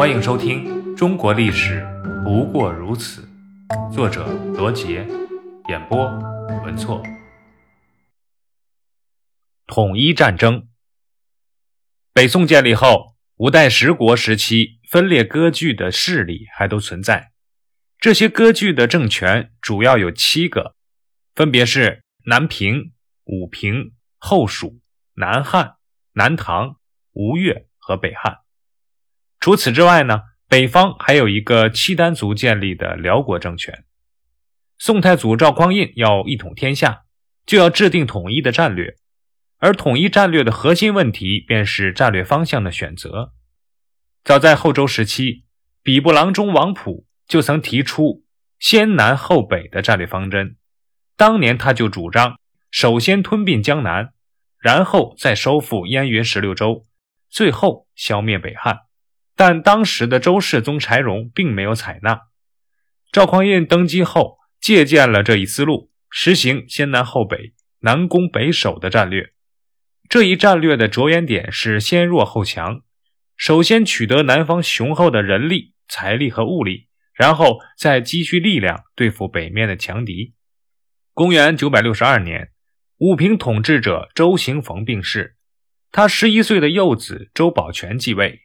欢迎收听《中国历史不过如此》，作者罗杰，演播文措。统一战争。北宋建立后，五代十国时期分裂割据的势力还都存在。这些割据的政权主要有七个，分别是南平、武平、后蜀、南汉、南唐、吴越和北汉。除此之外呢，北方还有一个契丹族建立的辽国政权。宋太祖赵匡胤要一统天下，就要制定统一的战略，而统一战略的核心问题便是战略方向的选择。早在后周时期，比部郎中王溥就曾提出先南后北的战略方针。当年他就主张首先吞并江南，然后再收复燕云十六州，最后消灭北汉。但当时的周世宗柴荣并没有采纳。赵匡胤登基后，借鉴了这一思路，实行先南后北、南攻北守的战略。这一战略的着眼点是先弱后强，首先取得南方雄厚的人力、财力和物力，然后再积蓄力量对付北面的强敌。公元九百六十二年，武平统治者周行逢病逝，他十一岁的幼子周保全继位。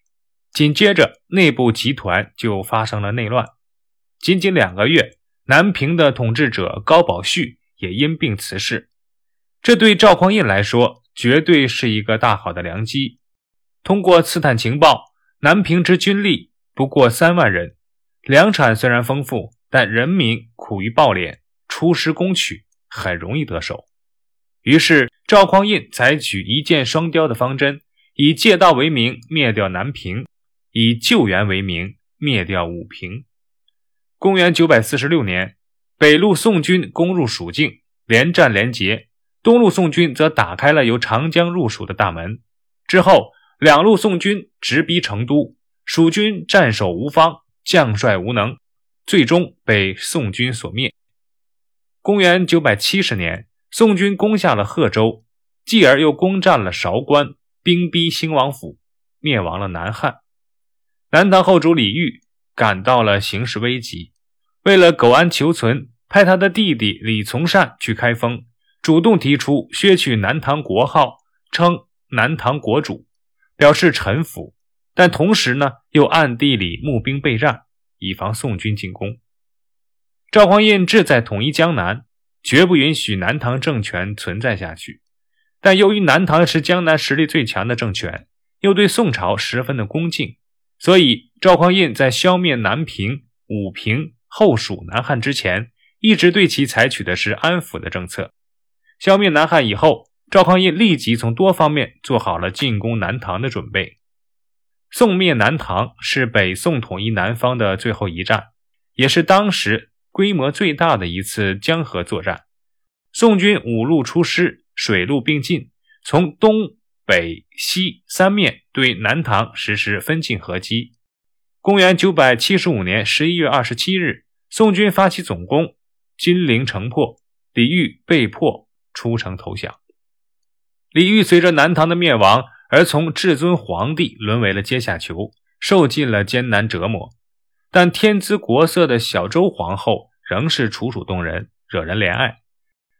紧接着，内部集团就发生了内乱。仅仅两个月，南平的统治者高宝旭也因病辞世。这对赵匡胤来说，绝对是一个大好的良机。通过刺探情报，南平之军力不过三万人，粮产虽然丰富，但人民苦于暴敛，出师攻取很容易得手。于是，赵匡胤采取一箭双雕的方针，以借道为名灭掉南平。以救援为名灭掉武平。公元九百四十六年，北路宋军攻入蜀境，连战连捷；东路宋军则打开了由长江入蜀的大门。之后，两路宋军直逼成都，蜀军战守无方，将帅无能，最终被宋军所灭。公元九百七十年，宋军攻下了贺州，继而又攻占了韶关，兵逼兴王府，灭亡了南汉。南唐后主李煜感到了形势危急，为了苟安求存，派他的弟弟李从善去开封，主动提出削去南唐国号，称南唐国主，表示臣服。但同时呢，又暗地里募兵备战，以防宋军进攻。赵匡胤志在统一江南，绝不允许南唐政权存在下去。但由于南唐是江南实力最强的政权，又对宋朝十分的恭敬。所以，赵匡胤在消灭南平、武平、后蜀、南汉之前，一直对其采取的是安抚的政策。消灭南汉以后，赵匡胤立即从多方面做好了进攻南唐的准备。宋灭南唐是北宋统一南方的最后一战，也是当时规模最大的一次江河作战。宋军五路出师，水陆并进，从东。北、西三面对南唐实施分进合击。公元九百七十五年十一月二十七日，宋军发起总攻，金陵城破，李煜被迫出城投降。李煜随着南唐的灭亡而从至尊皇帝沦为了阶下囚，受尽了艰难折磨。但天姿国色的小周皇后仍是楚楚动人，惹人怜爱。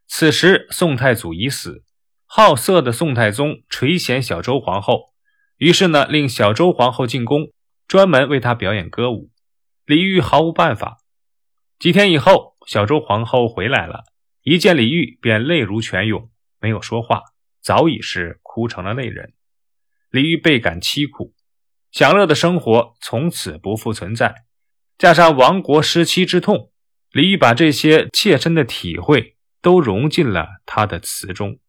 此时宋太祖已死。好色的宋太宗垂涎小周皇后，于是呢，令小周皇后进宫，专门为她表演歌舞。李煜毫无办法。几天以后，小周皇后回来了，一见李煜便泪如泉涌，没有说话，早已是哭成了泪人。李煜倍感凄苦，享乐的生活从此不复存在。加上亡国失妻之痛，李煜把这些切身的体会都融进了他的词中。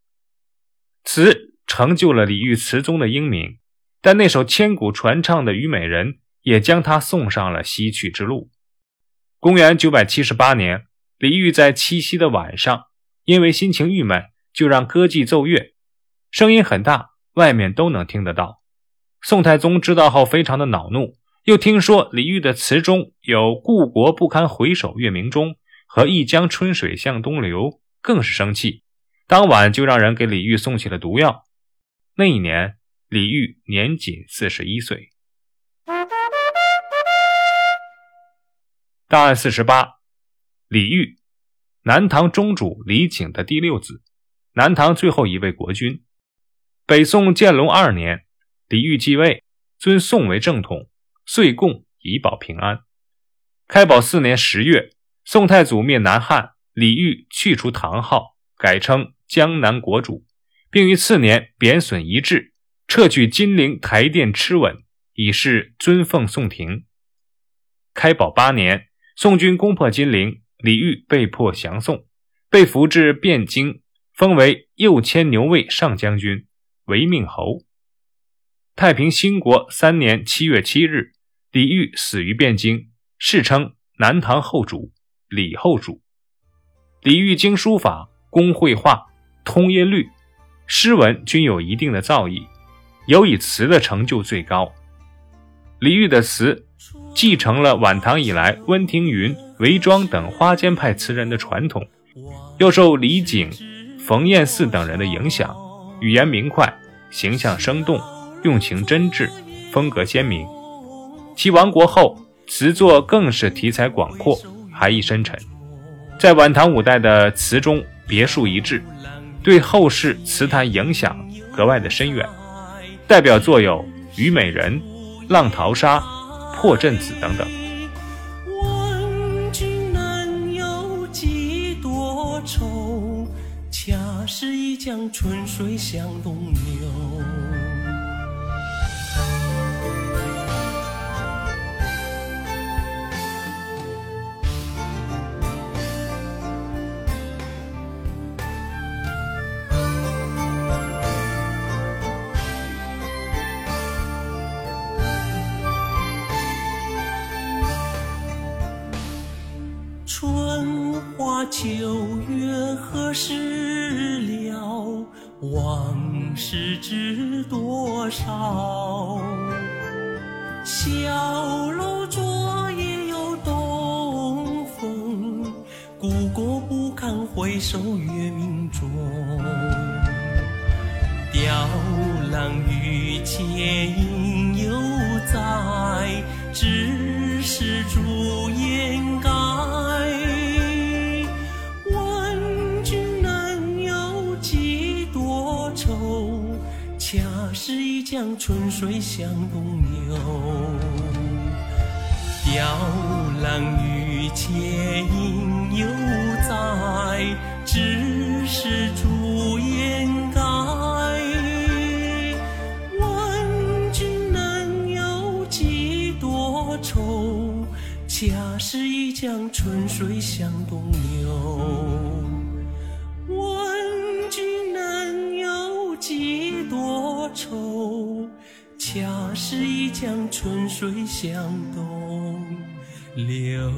词成就了李煜词中的英名，但那首千古传唱的《虞美人》也将他送上了西去之路。公元九百七十八年，李煜在七夕的晚上，因为心情郁闷，就让歌妓奏乐，声音很大，外面都能听得到。宋太宗知道后非常的恼怒，又听说李煜的词中有“故国不堪回首月明中”和“一江春水向东流”，更是生气。当晚就让人给李煜送去了毒药。那一年，李煜年仅四十一岁。档案四十八，李煜，南唐中主李璟的第六子，南唐最后一位国君。北宋建隆二年，李煜继位，尊宋为正统，岁贡以保平安。开宝四年十月，宋太祖灭南汉，李煜去除唐号，改称江南国主，并于次年贬损遗制，撤去金陵台殿螭吻，以示尊奉宋廷。开宝八年，宋军攻破金陵，李煜被迫降宋，被俘至汴京，封为右迁牛卫上将军。为命侯。太平兴国三年七月七日，李煜死于汴京，世称南唐后主李后主。李煜精书法，工绘画，通音律，诗文均有一定的造诣，尤以词的成就最高。李煜的词继承了晚唐以来温庭筠、韦庄等花间派词人的传统，又受李璟、冯彦巳等人的影响。语言明快，形象生动，用情真挚，风格鲜明。其亡国后，词作更是题材广阔，含义深沉，在晚唐五代的词中别树一帜，对后世词坛影响格外的深远。代表作有《虞美人》《浪淘沙》《破阵子》等等。是一江春水向东流。秋月何时了？往事知多少？小楼昨夜又东风，故国不堪回首月明中。雕栏玉砌应犹在，只是朱颜恰是一江春水向东流，雕栏玉砌应犹在，只是朱颜改。问君能有几多愁？恰是一江春水向东流。它是一江春水向东流。